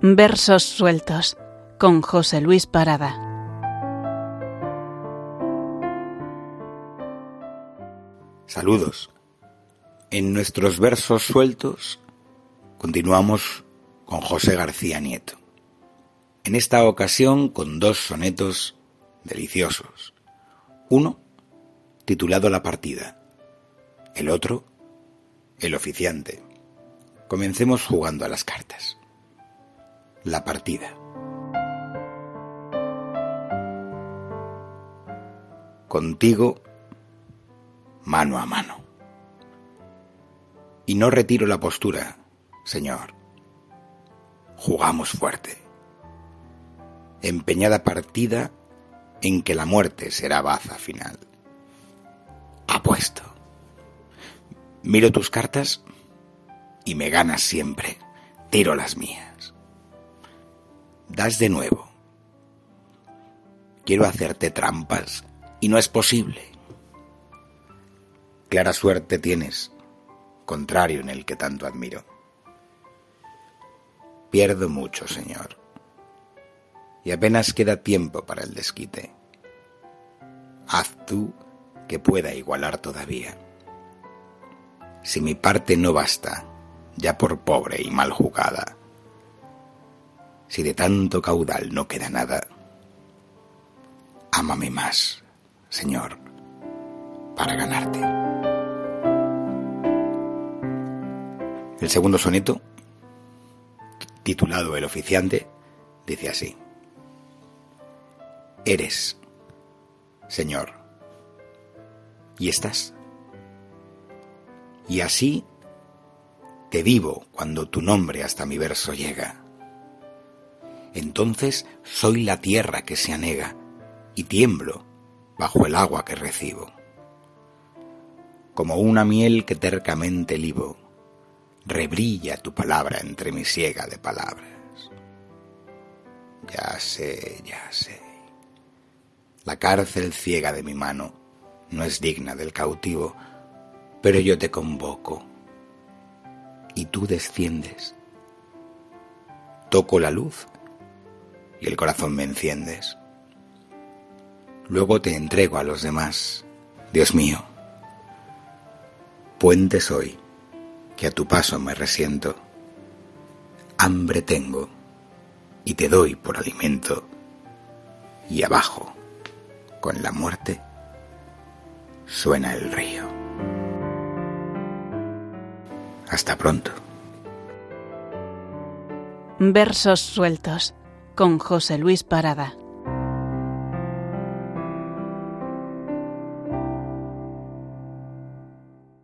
Versos sueltos con José Luis Parada. Saludos. En nuestros versos sueltos continuamos con José García Nieto. En esta ocasión con dos sonetos deliciosos. Uno titulado La partida. El otro, El oficiante. Comencemos jugando a las cartas. La partida. Contigo, mano a mano. Y no retiro la postura, Señor. Jugamos fuerte. Empeñada partida en que la muerte será baza final. Apuesto. Miro tus cartas y me ganas siempre. Tiro las mías. Das de nuevo. Quiero hacerte trampas y no es posible. Clara suerte tienes, contrario en el que tanto admiro. Pierdo mucho, Señor, y apenas queda tiempo para el desquite. Haz tú que pueda igualar todavía. Si mi parte no basta, ya por pobre y mal jugada, si de tanto caudal no queda nada, ámame más, Señor, para ganarte. El segundo soneto, titulado El oficiante, dice así. Eres, Señor, y estás. Y así te vivo cuando tu nombre hasta mi verso llega. Entonces soy la tierra que se anega y tiemblo bajo el agua que recibo. Como una miel que tercamente libo, rebrilla tu palabra entre mi siega de palabras. Ya sé, ya sé. La cárcel ciega de mi mano no es digna del cautivo, pero yo te convoco y tú desciendes. Toco la luz y el corazón me enciendes. Luego te entrego a los demás, Dios mío. Puente soy, que a tu paso me resiento. Hambre tengo y te doy por alimento. Y abajo, con la muerte, suena el río. Hasta pronto. Versos sueltos con José Luis Parada.